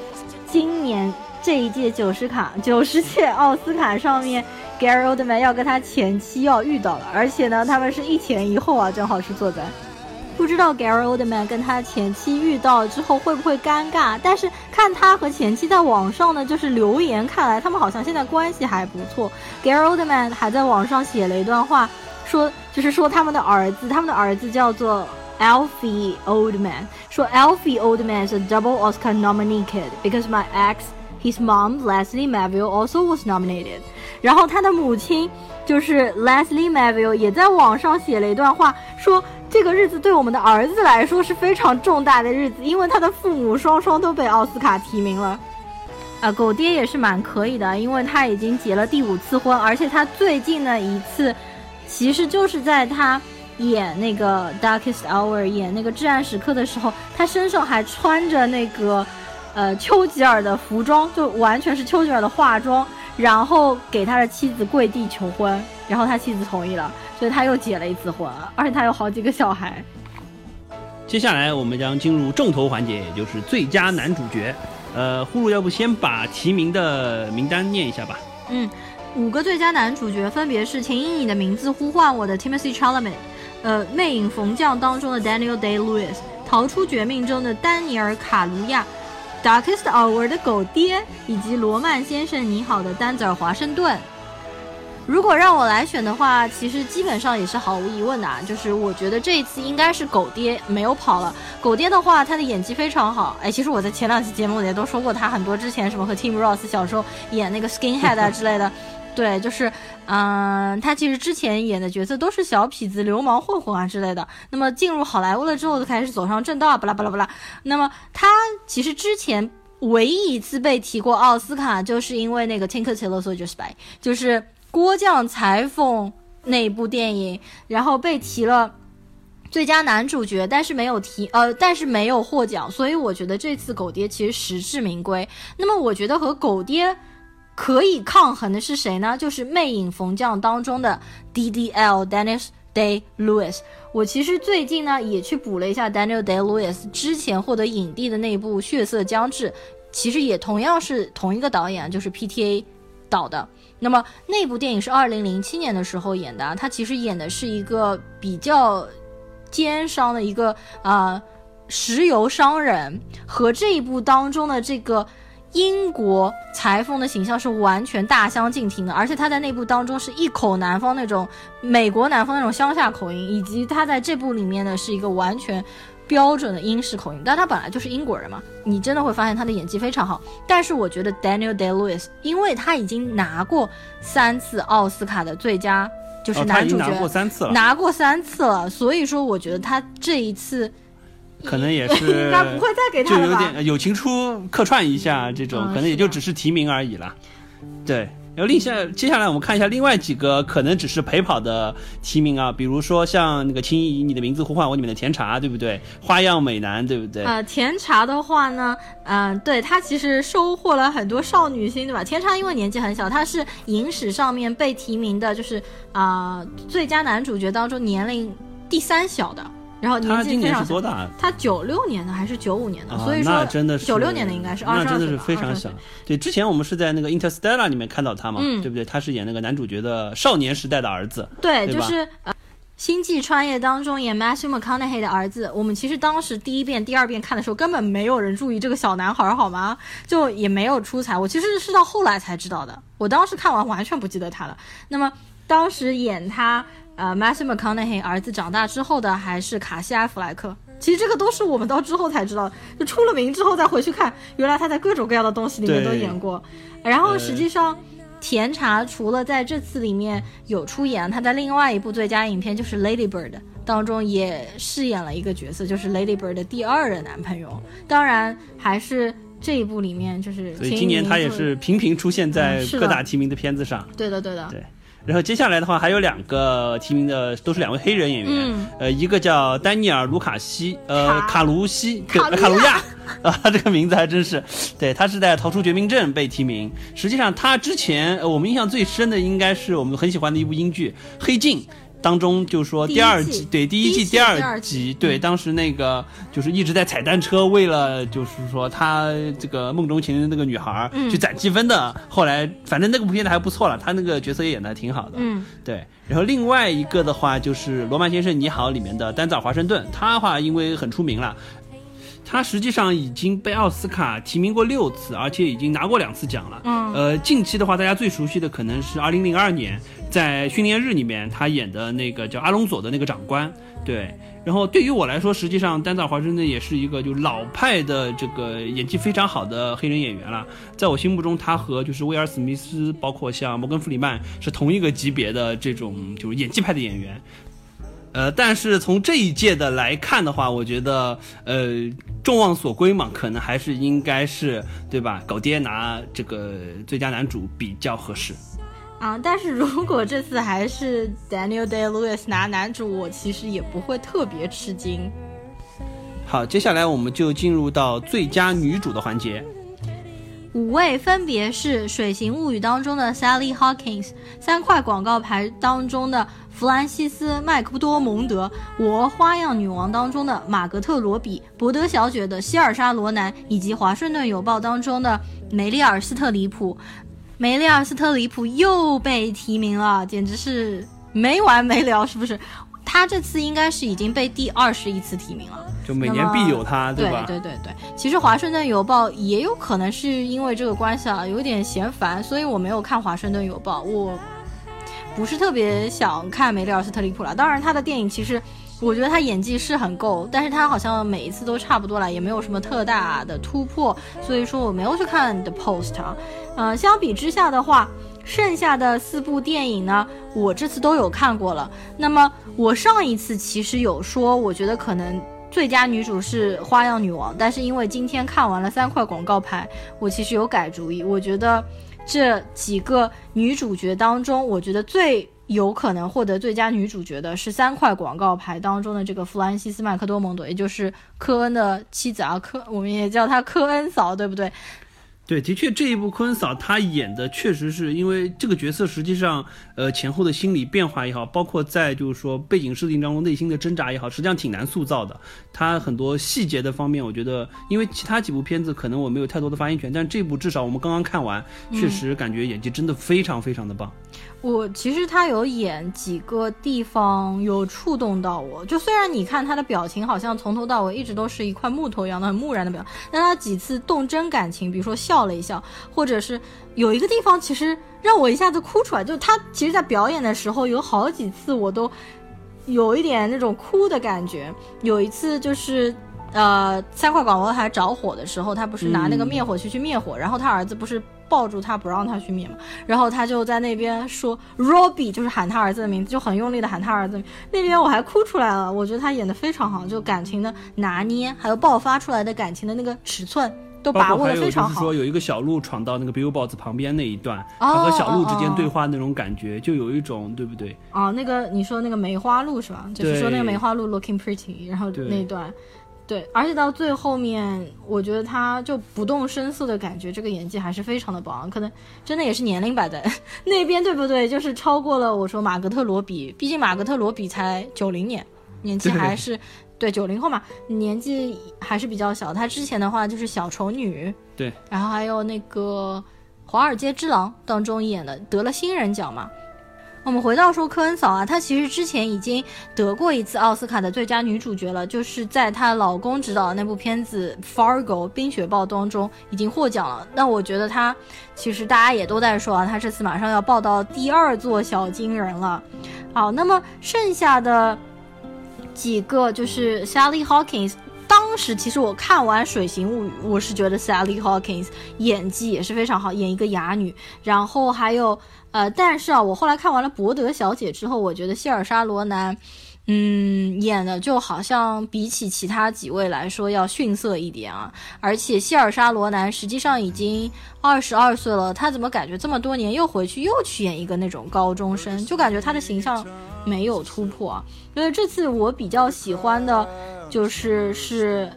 今年这一届九十卡九十届奥斯卡上面，Gary Oldman 要跟他前妻要遇到了，而且呢，他们是一前一后啊，正好是坐在。不知道 Gary Oldman 跟他前妻遇到之后会不会尴尬？但是看他和前妻在网上呢，就是留言，看来他们好像现在关系还不错。Gary Oldman 还在网上写了一段话，说就是说他们的儿子，他们的儿子叫做 Alfie Oldman，说 Alfie Oldman is a double Oscar nominee kid because my ex, his mom Leslie Melville also was nominated。然后他的母亲就是 Leslie Melville 也在网上写了一段话，说。这个日子对我们的儿子来说是非常重大的日子，因为他的父母双双都被奥斯卡提名了。啊，狗爹也是蛮可以的，因为他已经结了第五次婚，而且他最近的一次，其实就是在他演那个《Darkest Hour》演那个至暗时刻的时候，他身上还穿着那个呃丘吉尔的服装，就完全是丘吉尔的化妆，然后给他的妻子跪地求婚，然后他妻子同意了。所以他又结了一次婚，而且他有好几个小孩。接下来我们将进入重头环节，也就是最佳男主角。呃，呼噜，要不先把提名的名单念一下吧？嗯，五个最佳男主角分别是《请以你的名字呼唤我》的 Timothy Chalamet，呃，《魅影逢将》当中的 Daniel Day Lewis，《逃出绝命》中的丹尼尔·卡卢亚，《Darkest Hour》的狗爹，以及《罗曼先生你好》的丹泽尔·华盛顿。如果让我来选的话，其实基本上也是毫无疑问的啊，就是我觉得这一次应该是狗爹没有跑了。狗爹的话，他的演技非常好。哎，其实我在前两期节目里也都说过他很多之前什么和 Tim Ross 小时候演那个 Skinhead 啊之类的，对，就是，嗯，他其实之前演的角色都是小痞子、流氓混混啊之类的。那么进入好莱坞了之后，就开始走上正道，巴拉巴拉巴拉。那么他其实之前唯一一次被提过奥斯卡，就是因为那个 Tinker Tailor Soldier Spy，就是。郭将裁缝那部电影，然后被提了最佳男主角，但是没有提，呃，但是没有获奖，所以我觉得这次狗爹其实实至名归。那么我觉得和狗爹可以抗衡的是谁呢？就是《魅影逢将》当中的 D D L Dennis Day Lewis。我其实最近呢也去补了一下 Daniel Day Lewis 之前获得影帝的那部《血色将至》，其实也同样是同一个导演，就是 P T A 导的。那么那部电影是二零零七年的时候演的，他其实演的是一个比较奸商的一个啊石油商人，和这一部当中的这个英国裁缝的形象是完全大相径庭的，而且他在那部当中是一口南方那种美国南方那种乡下口音，以及他在这部里面呢是一个完全。标准的英式口音，但他本来就是英国人嘛，你真的会发现他的演技非常好。但是我觉得 Daniel Day Lewis，因为他已经拿过三次奥斯卡的最佳，就是男主角，拿过三次了，拿过三次了。所以说，我觉得他这一次可能也是 应该不会再给他吧？就有点友情出客串一下这种，可能也就只是提名而已了。对。然后另下接下来我们看一下另外几个可能只是陪跑的提名啊，比如说像那个《请以你的名字呼唤我》里面的甜茶，对不对？花样美男，对不对？呃，甜茶的话呢，嗯，对他其实收获了很多少女心，对吧？甜茶因为年纪很小，他是影史上面被提名的，就是啊最佳男主角当中年龄第三小的。然后他今年是多大？他九六年的还是九五年的？所以说真的是九六年的应该是二十二那真的是非常小。对，之前我们是在那个《Interstellar》里面看到他嘛，对不对？他是演那个男主角的少年时代的儿子。对，就是星际穿越当中演 Matthew McConaughey 的儿子，我们其实当时第一遍、第二遍看的时候，根本没有人注意这个小男孩，好吗？就也没有出彩。我其实是到后来才知道的，我当时看完完全不记得他了。那么当时演他呃 Matthew McConaughey 儿子长大之后的还是卡西埃弗莱克。其实这个都是我们到之后才知道，就出了名之后再回去看，原来他在各种各样的东西里面都演过。然后实际上。甜茶除了在这次里面有出演，他在另外一部最佳影片就是《Lady Bird》当中也饰演了一个角色，就是《Lady Bird》的第二任男朋友。当然，还是这一部里面就是。所以今年他也是频频出现在各大提名的片子上。对的，对的。对。然后接下来的话还有两个提名的，都是两位黑人演员，呃，一个叫丹尼尔·卢卡西，呃，卡卢西，卡卢亚，啊，这个名字还真是，对他是在《逃出绝命镇》被提名。实际上他之前我们印象最深的应该是我们很喜欢的一部英剧《黑镜》。当中就说第二季对第一季第二集对当时那个就是一直在踩单车，为了就是说他这个梦中情人那个女孩去攒积分的。后来反正那个片子还不错了，他那个角色也演的挺好的。嗯，对。然后另外一个的话就是《罗曼先生你好》里面的丹泽尔华盛顿，他话因为很出名了。他实际上已经被奥斯卡提名过六次，而且已经拿过两次奖了。嗯，呃，近期的话，大家最熟悉的可能是二零零二年在《训练日》里面他演的那个叫阿隆索的那个长官。对，然后对于我来说，实际上丹泽尔华盛顿也是一个就老派的这个演技非常好的黑人演员了。在我心目中，他和就是威尔史密斯，包括像摩根弗里曼是同一个级别的这种就是演技派的演员。呃，但是从这一届的来看的话，我觉得，呃，众望所归嘛，可能还是应该是，对吧？狗爹拿这个最佳男主比较合适。啊，但是如果这次还是 Daniel Day Lewis 拿男主，我其实也不会特别吃惊。好，接下来我们就进入到最佳女主的环节。五位分别是《水形物语》当中的 Sally Hawkins，三块广告牌当中的。弗兰西斯·麦克多蒙德，《我花样女王》当中的玛格特·罗比，《伯德小姐》的希尔莎·罗南，以及《华盛顿邮报》当中的梅丽尔·斯特里普。梅丽尔·斯特里普又被提名了，简直是没完没了，是不是？他这次应该是已经被第二十一次提名了，就每年必有他，对吧？对对对对。其实《华盛顿邮报》也有可能是因为这个关系啊，有点嫌烦，所以我没有看《华盛顿邮报》，我。不是特别想看梅丽尔·斯特里普了。当然，他的电影其实，我觉得他演技是很够，但是他好像每一次都差不多了，也没有什么特大的突破，所以说我没有去看 The Post。嗯，相比之下的话，剩下的四部电影呢，我这次都有看过了。那么我上一次其实有说，我觉得可能最佳女主是《花样女王》，但是因为今天看完了三块广告牌，我其实有改主意，我觉得。这几个女主角当中，我觉得最有可能获得最佳女主角的是三块广告牌当中的这个弗兰西斯·麦克多蒙德，也就是科恩的妻子啊，科我们也叫她科恩嫂，对不对？对，的确，这一部科恩嫂她演的确实是因为这个角色，实际上，呃，前后的心理变化也好，包括在就是说背景设定当中内心的挣扎也好，实际上挺难塑造的。她很多细节的方面，我觉得，因为其他几部片子可能我没有太多的发言权，但这部至少我们刚刚看完，确实感觉演技真的非常非常的棒。我其实他有演几个地方有触动到我，就虽然你看他的表情好像从头到尾一直都是一块木头一样的很木然的表情，但他几次动真感情，比如说笑了一笑，或者是有一个地方其实让我一下子哭出来，就他其实，在表演的时候有好几次我都有一点那种哭的感觉，有一次就是呃三块广播台着火的时候，他不是拿那个灭火器去灭火，然后他儿子不是。抱住他不让他去灭嘛，然后他就在那边说 Robbie，就是喊他儿子的名字，就很用力的喊他儿子。那边我还哭出来了，我觉得他演的非常好，就感情的拿捏，还有爆发出来的感情的那个尺寸都把握的非常好。就是说有一个小鹿闯到那个 Billboards 旁边那一段，他和小鹿之间对话那种感觉，就有一种对不对？哦，那个你说那个梅花鹿是吧？就是说那个梅花鹿 looking pretty，然后那一段。对，而且到最后面，我觉得他就不动声色的感觉，这个演技还是非常的棒。可能真的也是年龄摆在 那边，对不对？就是超过了我说马格特罗比，毕竟马格特罗比才九零年，年纪还是对九零后嘛，年纪还是比较小。他之前的话就是小丑女，对，然后还有那个华尔街之狼当中演的，得了新人奖嘛。我们回到说科恩嫂啊，她其实之前已经得过一次奥斯卡的最佳女主角了，就是在她老公执导的那部片子《Fargo》冰雪暴当中已经获奖了。那我觉得她其实大家也都在说啊，她这次马上要报到第二座小金人了。好，那么剩下的几个就是 Sally Hawkins。当时其实我看完《水形物语》，我是觉得 Sally Hawkins 演技也是非常好，演一个哑女。然后还有呃，但是啊，我后来看完了《伯德小姐》之后，我觉得希尔莎罗南，嗯，演的就好像比起其他几位来说要逊色一点啊。而且希尔莎罗南实际上已经二十二岁了，她怎么感觉这么多年又回去又去演一个那种高中生，就感觉她的形象没有突破啊。所以这次我比较喜欢的。就是是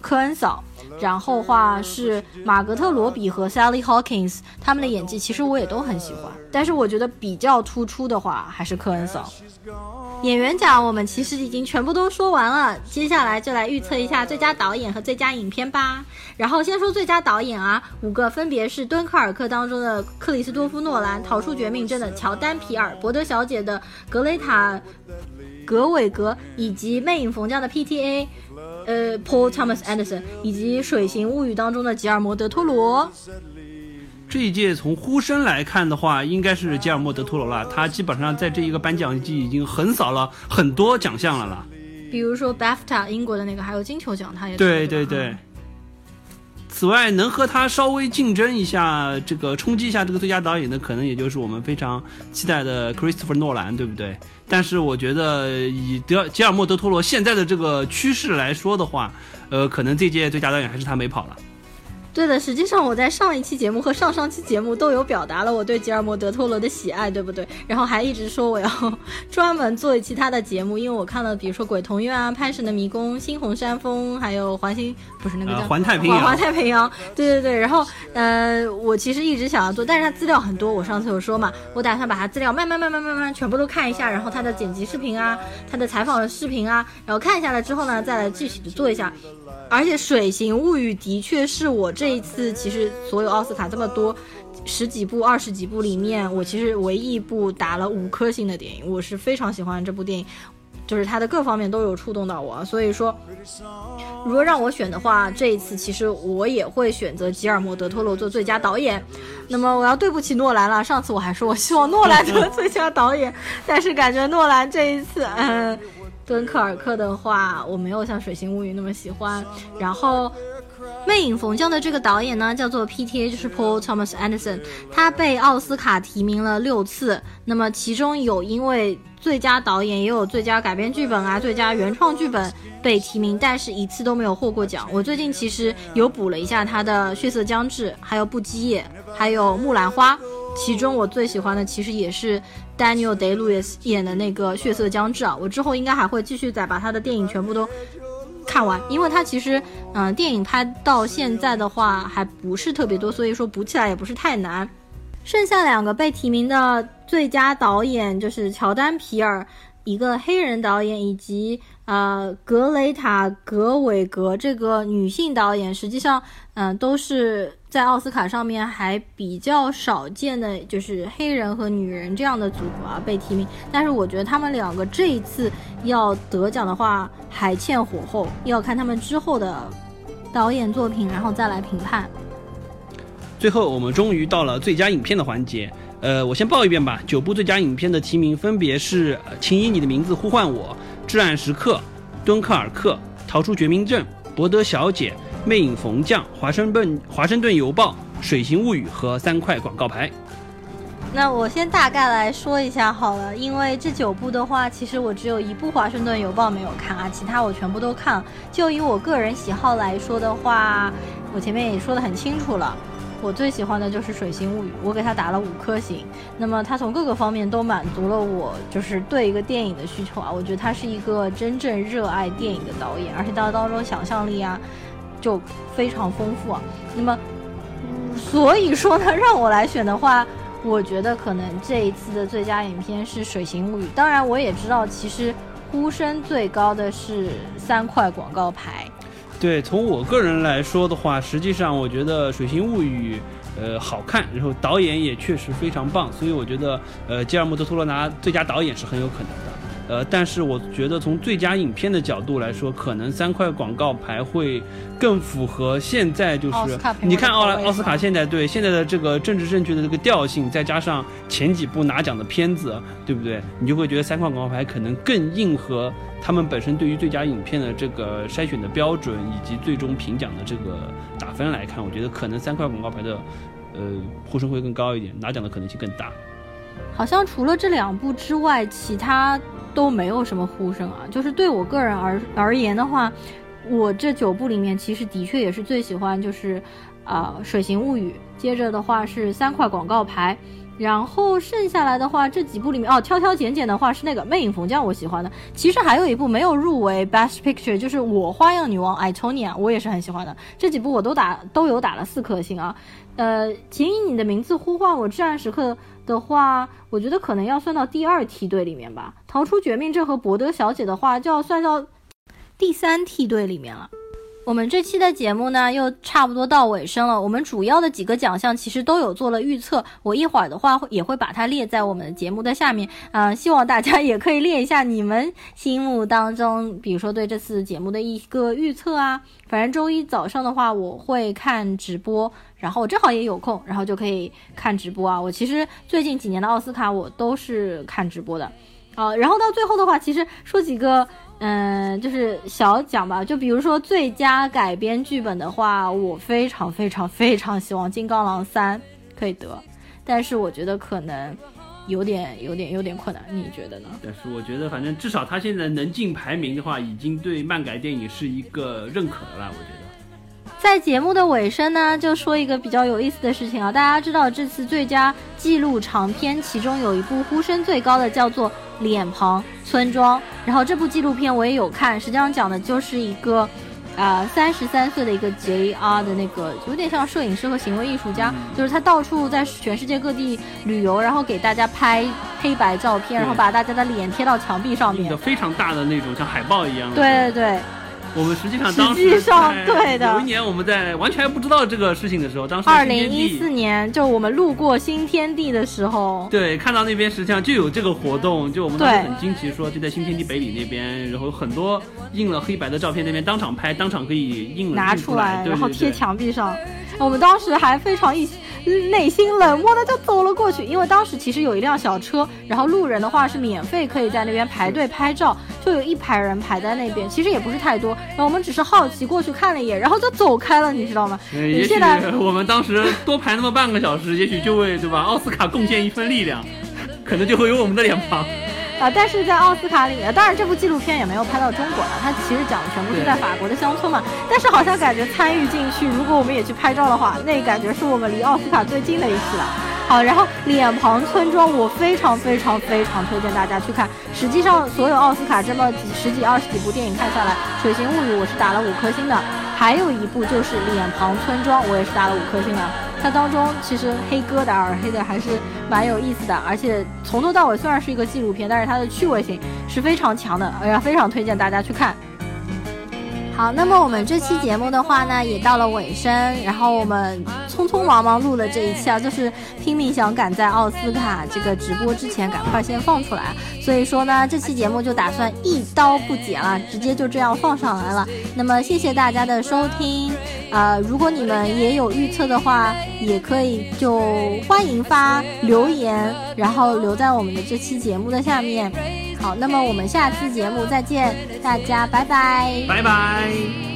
科恩嫂，然后话是马格特罗比和 Sally Hawkins，他们的演技其实我也都很喜欢，但是我觉得比较突出的话还是科恩嫂。演员奖我们其实已经全部都说完了，接下来就来预测一下最佳导演和最佳影片吧。然后先说最佳导演啊，五个分别是《敦刻尔克》当中的克里斯多夫诺兰，《逃出绝命镇》的乔丹皮尔，《伯德小姐》的格雷塔。格韦格以及《魅影逢将》的 P.T.A，呃，Paul Thomas Anderson 以及《水形物语》当中的吉尔摩·德托罗。这一届从呼声来看的话，应该是吉尔莫·德托罗了。他基本上在这一个颁奖季已经横扫了很多奖项了啦。比如说 BAFTA 英国的那个，还有金球奖，他也对对对。此外，能和他稍微竞争一下，这个冲击一下这个最佳导演的，可能也就是我们非常期待的 Christopher 诺兰，对不对？但是我觉得以德吉尔莫德托罗现在的这个趋势来说的话，呃，可能这届最佳导演还是他没跑了。对的，实际上我在上一期节目和上上期节目都有表达了我对吉尔摩·德托罗的喜爱，对不对？然后还一直说我要 专门做一期他的节目，因为我看了，比如说《鬼童院》啊，《潘神的迷宫》、《猩红山峰》，还有《环星》，不是那个叫《环太平洋》。环太平洋，对对对。然后，呃，我其实一直想要做，但是他资料很多，我上次有说嘛，我打算把他资料慢慢慢慢慢慢全部都看一下，然后他的剪辑视频啊，他的采访的视频啊，然后看下来之后呢，再来具体的做一下。而且《水形物语》的确是我这一次其实所有奥斯卡这么多十几部、二十几部里面，我其实唯一一部打了五颗星的电影。我是非常喜欢这部电影，就是它的各方面都有触动到我。所以说，如果让我选的话，这一次其实我也会选择吉尔摩·德托罗做最佳导演。那么我要对不起诺兰了，上次我还说我希望诺兰得最佳导演，但是感觉诺兰这一次，嗯。敦刻尔克的话，我没有像《水形物语》那么喜欢。然后，《魅影逢将》的这个导演呢，叫做 P.T.A，就是 Paul Thomas Anderson，他被奥斯卡提名了六次。那么其中有因为最佳导演，也有最佳改编剧本啊、最佳原创剧本被提名，但是一次都没有获过奖。我最近其实有补了一下他的《血色将至》，还有《不羁夜》，还有《木兰花》。其中我最喜欢的其实也是 Daniel Day Lewis 演的那个《血色将至》啊，我之后应该还会继续再把他的电影全部都看完，因为它其实嗯电影拍到现在的话还不是特别多，所以说补起来也不是太难。剩下两个被提名的最佳导演就是乔丹皮尔，一个黑人导演，以及呃格雷塔格韦格这个女性导演，实际上嗯都是。在奥斯卡上面还比较少见的就是黑人和女人这样的组合啊被提名，但是我觉得他们两个这一次要得奖的话还欠火候，要看他们之后的导演作品，然后再来评判。最后我们终于到了最佳影片的环节，呃，我先报一遍吧。九部最佳影片的提名分别是《请以你的名字呼唤我》、《至暗时刻》、《敦刻尔克》、《逃出绝命镇》、《伯德小姐》。魅影逢将、华盛顿华盛顿邮报、水形物语和三块广告牌。那我先大概来说一下好了，因为这九部的话，其实我只有一部华盛顿邮报没有看啊，其他我全部都看。就以我个人喜好来说的话，我前面也说的很清楚了，我最喜欢的就是水形物语，我给他打了五颗星。那么他从各个方面都满足了我，就是对一个电影的需求啊。我觉得他是一个真正热爱电影的导演，而且他当中想象力啊。就非常丰富啊，那么，所以说呢，让我来选的话，我觉得可能这一次的最佳影片是《水形物语》。当然，我也知道，其实呼声最高的是三块广告牌。对，从我个人来说的话，实际上我觉得《水形物语》呃好看，然后导演也确实非常棒，所以我觉得呃吉尔莫·德·托罗拿最佳导演是很有可能的。呃，但是我觉得从最佳影片的角度来说，可能三块广告牌会更符合现在就是你看奥奥斯卡现在对现在的这个政治正确的这个调性，再加上前几部拿奖的片子，对不对？你就会觉得三块广告牌可能更应和他们本身对于最佳影片的这个筛选的标准以及最终评奖的这个打分来看，我觉得可能三块广告牌的呃呼声会更高一点，拿奖的可能性更大。好像除了这两部之外，其他。都没有什么呼声啊，就是对我个人而而言的话，我这九部里面其实的确也是最喜欢，就是啊《水形物语》，接着的话是三块广告牌，然后剩下来的话这几部里面哦，挑挑拣拣的话是那个《魅影逢将》，我喜欢的。其实还有一部没有入围 Best Picture，就是《我花样女王》艾托尼亚，我也是很喜欢的。这几部我都打都有打了四颗星啊。呃，请以你的名字呼唤我，至暗时刻。的话，我觉得可能要算到第二梯队里面吧。逃出绝命镇和博德小姐的话，就要算到第三梯队里面了。我们这期的节目呢，又差不多到尾声了。我们主要的几个奖项其实都有做了预测，我一会儿的话也会把它列在我们节目的下面。啊，希望大家也可以列一下你们心目当中，比如说对这次节目的一个预测啊。反正周一早上的话，我会看直播。然后我正好也有空，然后就可以看直播啊。我其实最近几年的奥斯卡我都是看直播的，啊，然后到最后的话，其实说几个，嗯，就是小奖吧。就比如说最佳改编剧本的话，我非常非常非常希望《金刚狼三》可以得，但是我觉得可能有点有点有点困难，你觉得呢？但是我觉得，反正至少他现在能进排名的话，已经对漫改电影是一个认可的了，我觉得。在节目的尾声呢，就说一个比较有意思的事情啊。大家知道这次最佳纪录长片，其中有一部呼声最高的叫做《脸庞村庄》，然后这部纪录片我也有看，实际上讲的就是一个，呃，三十三岁的一个 JR 的那个，有点像摄影师和行为艺术家，就是他到处在全世界各地旅游，然后给大家拍黑白照片，然后把大家的脸贴到墙壁上面，非常大的那种，像海报一样的。对对对。我们实际上当时对的，有一年我们在完全不知道这个事情的时候，当时二零一四年就我们路过新天地的时候，对，看到那边实际上就有这个活动，就我们当时很惊奇，说就在新天地北里那边，然后很多印了黑白的照片，那边当场拍，当场可以印拿出来，然后贴墙壁上。我们当时还非常一内心冷漠的就走了过去，因为当时其实有一辆小车，然后路人的话是免费可以在那边排队拍照，就有一排人排在那边，其实也不是太多。然后我们只是好奇过去看了一眼，然后就走开了，你知道吗？也许我们当时多排那么半个小时，也许就为对吧奥斯卡贡献一份力量，可能就会有我们的脸庞。啊！但是在奥斯卡里，当然这部纪录片也没有拍到中国了，它其实讲的全部是在法国的乡村嘛。但是好像感觉参与进去，如果我们也去拍照的话，那感觉是我们离奥斯卡最近的一次了。好，然后脸庞村庄，我非常非常非常推荐大家去看。实际上，所有奥斯卡这么几十几、二十几部电影看下来，《水形物语》我是打了五颗星的。还有一部就是《脸庞村庄》，我也是打了五颗星的。它当中其实黑疙瘩耳黑的还是蛮有意思的，而且从头到尾虽然是一个纪录片，但是它的趣味性是非常强的，哎呀，非常推荐大家去看。好，那么我们这期节目的话呢，也到了尾声，然后我们匆匆忙忙录了这一期啊，就是拼命想赶在奥斯卡这个直播之前赶快先放出来，所以说呢，这期节目就打算一刀不剪了，直接就这样放上来了。那么谢谢大家的收听，呃，如果你们也有预测的话，也可以就欢迎发留言，然后留在我们的这期节目的下面。好，那么我们下次节目再见，大家拜拜，拜拜。